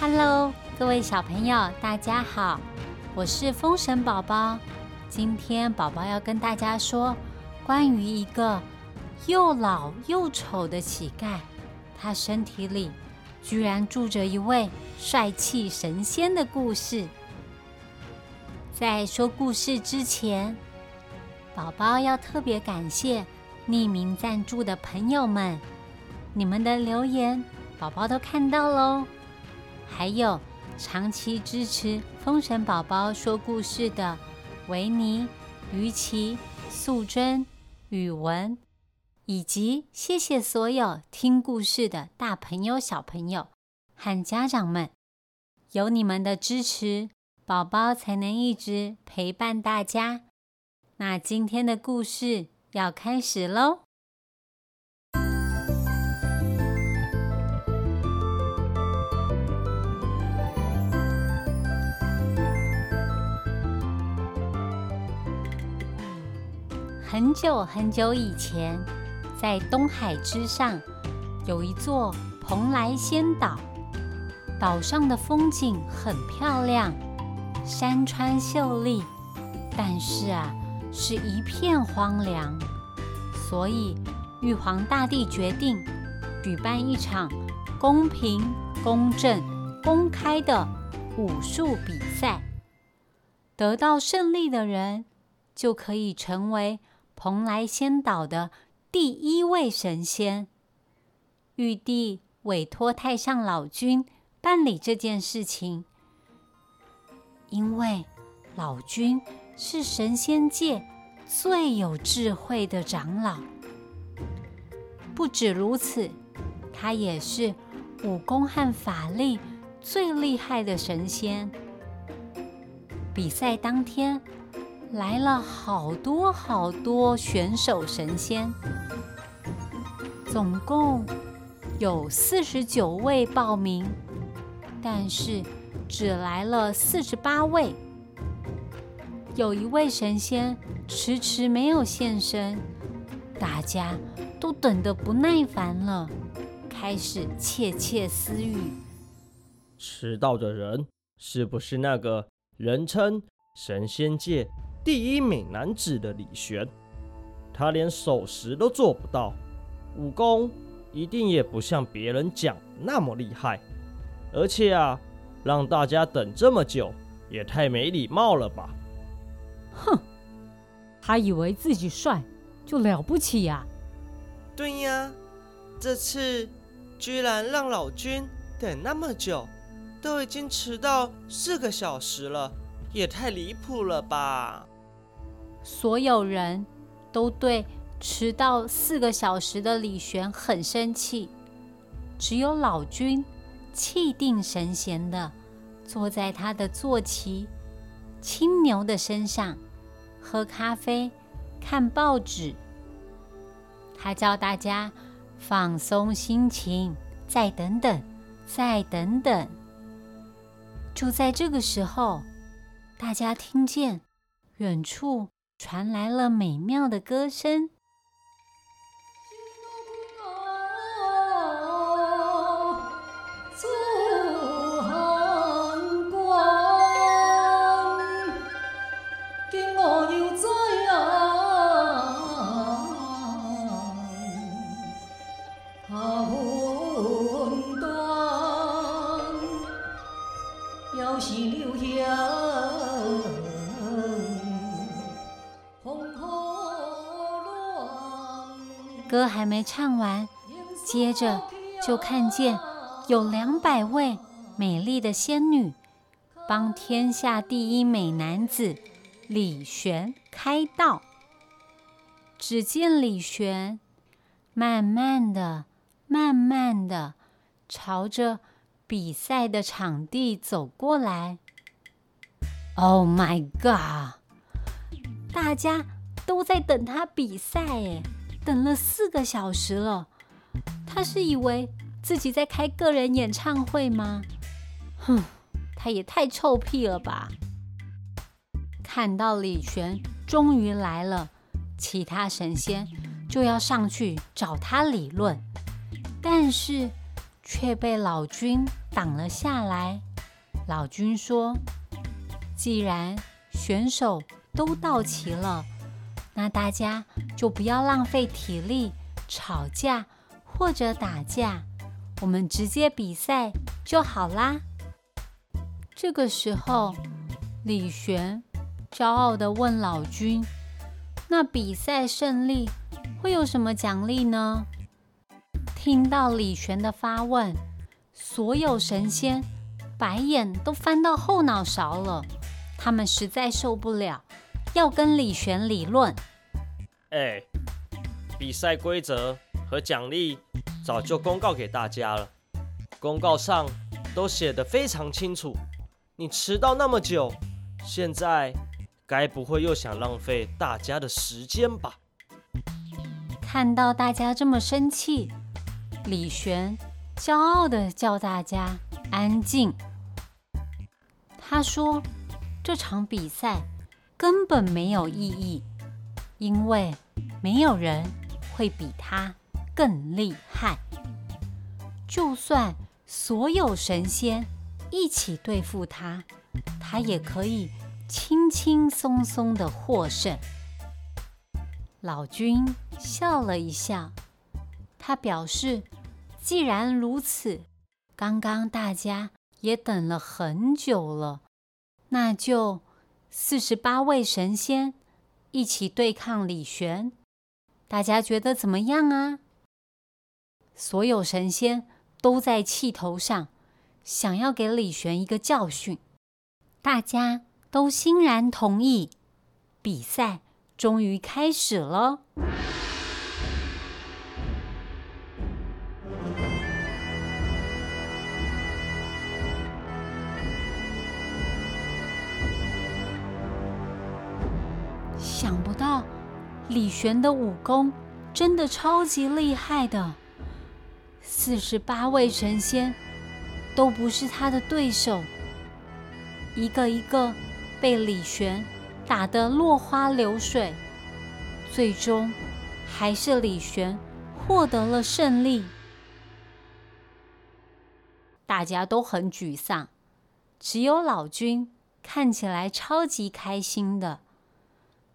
Hello，各位小朋友，大家好，我是风神宝宝。今天宝宝要跟大家说关于一个又老又丑的乞丐，他身体里居然住着一位帅气神仙的故事。在说故事之前，宝宝要特别感谢匿名赞助的朋友们，你们的留言宝宝都看到喽。还有长期支持封神宝宝说故事的维尼、于琪、素贞、宇文，以及谢谢所有听故事的大朋友、小朋友和家长们，有你们的支持。宝宝才能一直陪伴大家。那今天的故事要开始喽。很久很久以前，在东海之上，有一座蓬莱仙岛，岛上的风景很漂亮。山川秀丽，但是啊，是一片荒凉。所以玉皇大帝决定举办一场公平、公正、公开的武术比赛。得到胜利的人就可以成为蓬莱仙岛的第一位神仙。玉帝委托太上老君办理这件事情。因为老君是神仙界最有智慧的长老，不止如此，他也是武功和法力最厉害的神仙。比赛当天来了好多好多选手神仙，总共有四十九位报名，但是。只来了四十八位，有一位神仙迟迟没有现身，大家都等得不耐烦了，开始窃窃私语：迟到的人是不是那个人称神仙界第一美男子的李玄？他连守时都做不到，武功一定也不像别人讲那么厉害，而且啊。让大家等这么久，也太没礼貌了吧！哼，他以为自己帅就了不起呀？对呀，这次居然让老君等那么久，都已经迟到四个小时了，也太离谱了吧！所有人都对迟到四个小时的李玄很生气，只有老君。气定神闲的坐在他的坐骑青牛的身上，喝咖啡、看报纸。他叫大家放松心情，再等等，再等等。就在这个时候，大家听见远处传来了美妙的歌声。歌还没唱完，接着就看见有两百位美丽的仙女帮天下第一美男子李玄开道。只见李玄慢慢的、慢慢的朝着比赛的场地走过来。Oh my god！大家都在等他比赛哎。等了四个小时了，他是以为自己在开个人演唱会吗？哼，他也太臭屁了吧！看到李玄终于来了，其他神仙就要上去找他理论，但是却被老君挡了下来。老君说：“既然选手都到齐了，那大家就不要浪费体力吵架或者打架，我们直接比赛就好啦。”这个时候，李玄骄傲地问老君：“那比赛胜利会有什么奖励呢？”听到李玄的发问，所有神仙白眼都翻到后脑勺了。他们实在受不了，要跟李璇理论。哎，比赛规则和奖励早就公告给大家了，公告上都写得非常清楚。你迟到那么久，现在该不会又想浪费大家的时间吧？看到大家这么生气，李璇骄傲地叫大家安静。他说：“这场比赛根本没有意义，因为没有人会比他更厉害。就算所有神仙。”一起对付他，他也可以轻轻松松的获胜。老君笑了一笑，他表示，既然如此，刚刚大家也等了很久了，那就四十八位神仙一起对抗李玄，大家觉得怎么样啊？所有神仙都在气头上。想要给李玄一个教训，大家都欣然同意。比赛终于开始了。李玄的武功真的超级厉害的，四十八位神仙。都不是他的对手，一个一个被李玄打得落花流水，最终还是李玄获得了胜利。大家都很沮丧，只有老君看起来超级开心的。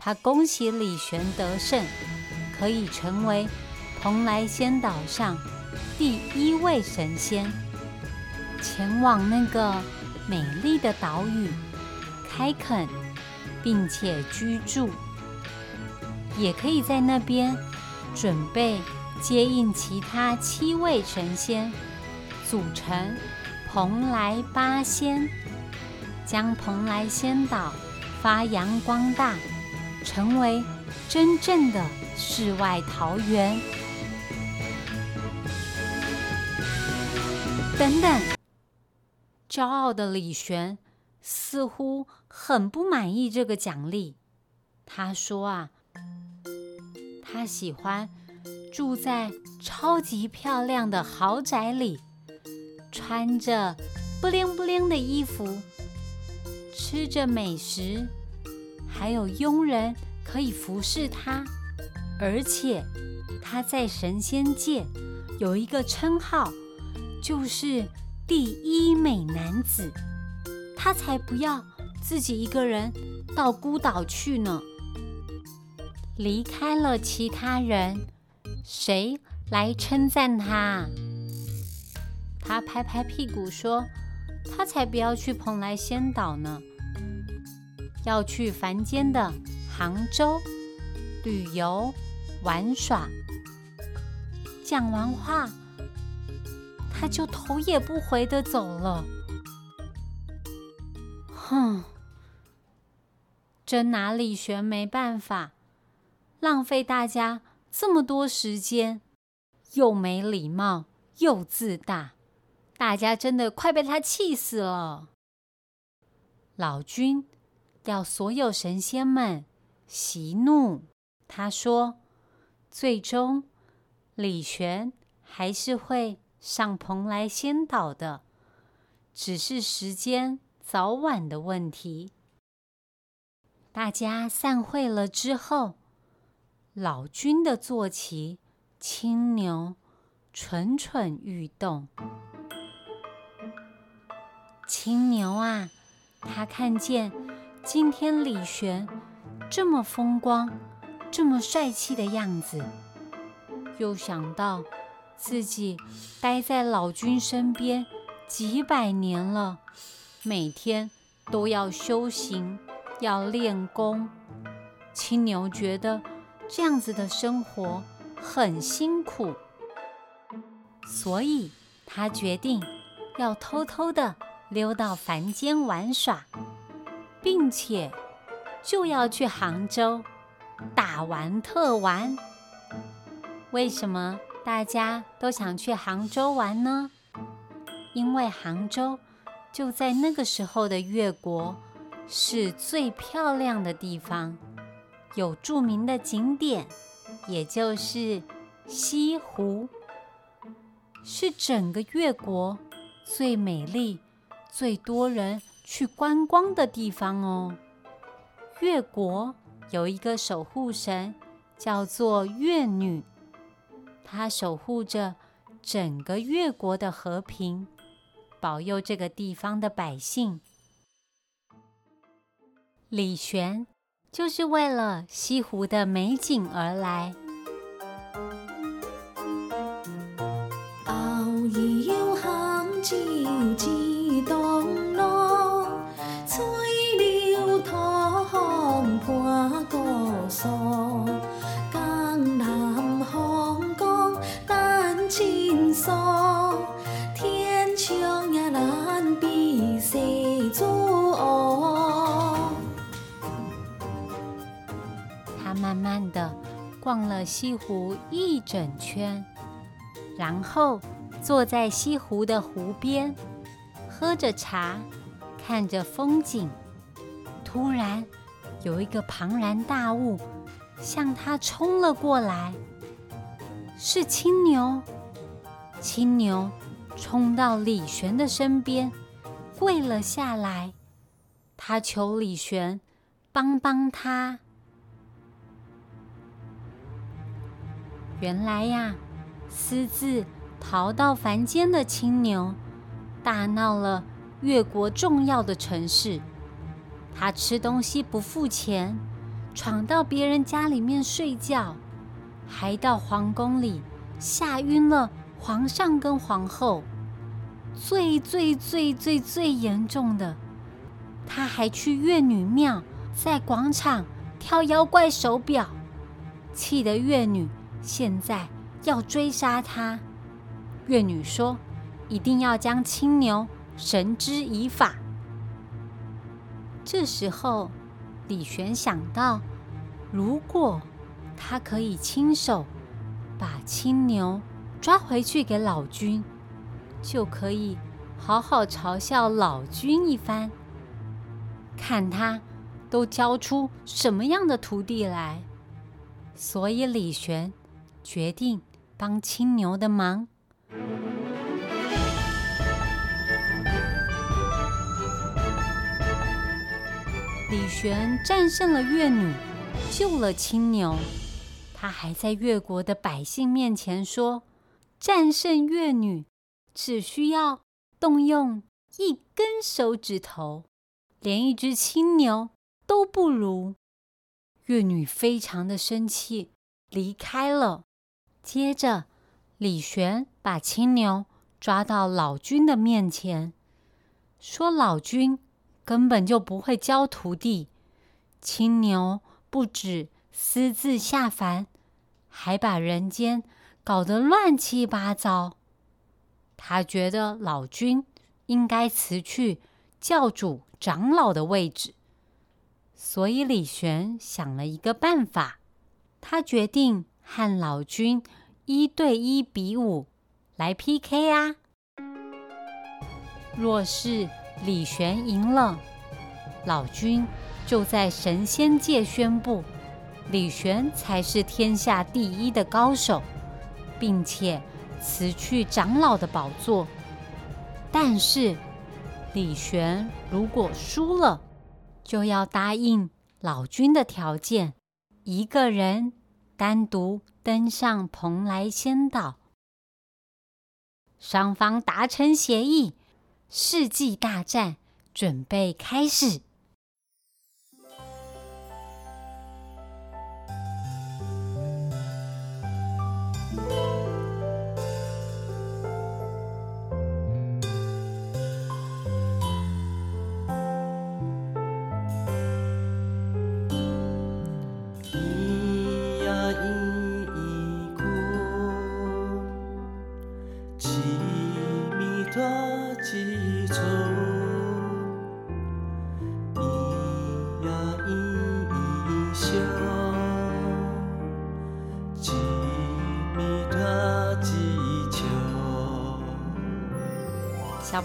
他恭喜李玄得胜，可以成为蓬莱仙岛上第一位神仙。前往那个美丽的岛屿开垦，并且居住，也可以在那边准备接应其他七位神仙，组成蓬莱八仙，将蓬莱仙岛发扬光大，成为真正的世外桃源。等等。骄傲的李玄似乎很不满意这个奖励。他说：“啊，他喜欢住在超级漂亮的豪宅里，穿着不灵不灵的衣服，吃着美食，还有佣人可以服侍他。而且他在神仙界有一个称号，就是。”第一美男子，他才不要自己一个人到孤岛去呢。离开了其他人，谁来称赞他？他拍拍屁股说：“他才不要去蓬莱仙岛呢，要去凡间的杭州旅游玩耍。”讲完话。他就头也不回的走了。哼，真拿李玄没办法，浪费大家这么多时间，又没礼貌又自大，大家真的快被他气死了。老君要所有神仙们息怒，他说：“最终李玄还是会。”上蓬莱仙岛的，只是时间早晚的问题。大家散会了之后，老君的坐骑青牛蠢蠢欲动。青牛啊，他看见今天李玄这么风光、这么帅气的样子，又想到自己待在老君身边几百年了，每天都要修行、要练功，青牛觉得这样子的生活很辛苦，所以他决定要偷偷的。溜到凡间玩耍，并且就要去杭州大玩特玩。为什么大家都想去杭州玩呢？因为杭州就在那个时候的越国是最漂亮的地方，有著名的景点，也就是西湖，是整个越国最美丽。最多人去观光的地方哦。越国有一个守护神，叫做越女，她守护着整个越国的和平，保佑这个地方的百姓。李玄就是为了西湖的美景而来。了西湖一整圈，然后坐在西湖的湖边，喝着茶，看着风景。突然，有一个庞然大物向他冲了过来，是青牛。青牛冲到李玄的身边，跪了下来，他求李玄帮帮他。原来呀，私自逃到凡间的青牛，大闹了越国重要的城市。他吃东西不付钱，闯到别人家里面睡觉，还到皇宫里吓晕了皇上跟皇后。最最最最最严重的，他还去越女庙，在广场跳妖怪手表，气得越女。现在要追杀他，月女说：“一定要将青牛绳之以法。”这时候，李玄想到，如果他可以亲手把青牛抓回去给老君，就可以好好嘲笑老君一番，看他都教出什么样的徒弟来。所以李玄。决定帮青牛的忙。李玄战胜了越女，救了青牛。他还在越国的百姓面前说：“战胜越女，只需要动用一根手指头，连一只青牛都不如。”越女非常的生气，离开了。接着，李玄把青牛抓到老君的面前，说：“老君根本就不会教徒弟，青牛不止私自下凡，还把人间搞得乱七八糟。他觉得老君应该辞去教主长老的位置，所以李玄想了一个办法，他决定和老君。”一对一比武来 PK 啊！若是李玄赢了，老君就在神仙界宣布李玄才是天下第一的高手，并且辞去长老的宝座。但是李玄如果输了，就要答应老君的条件，一个人单独。登上蓬莱仙岛，双方达成协议，世纪大战准备开始。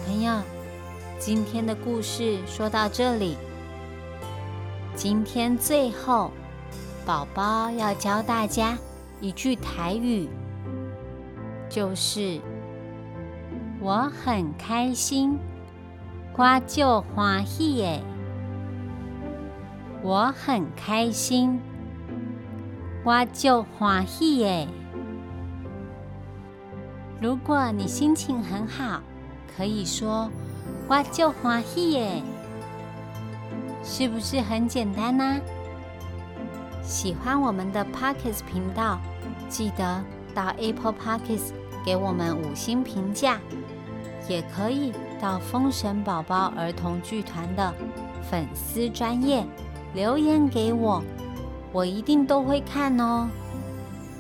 朋友，今天的故事说到这里。今天最后，宝宝要教大家一句台语，就是“我很开心，我就欢喜耶”。我很开心，我就欢喜耶。如果你心情很好，可以说“我就欢喜耶”，是不是很简单呢？喜欢我们的 Pockets 频道，记得到 Apple Pockets 给我们五星评价，也可以到封神宝宝儿童剧团的粉丝专业留言给我，我一定都会看哦。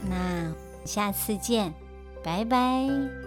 那下次见，拜拜。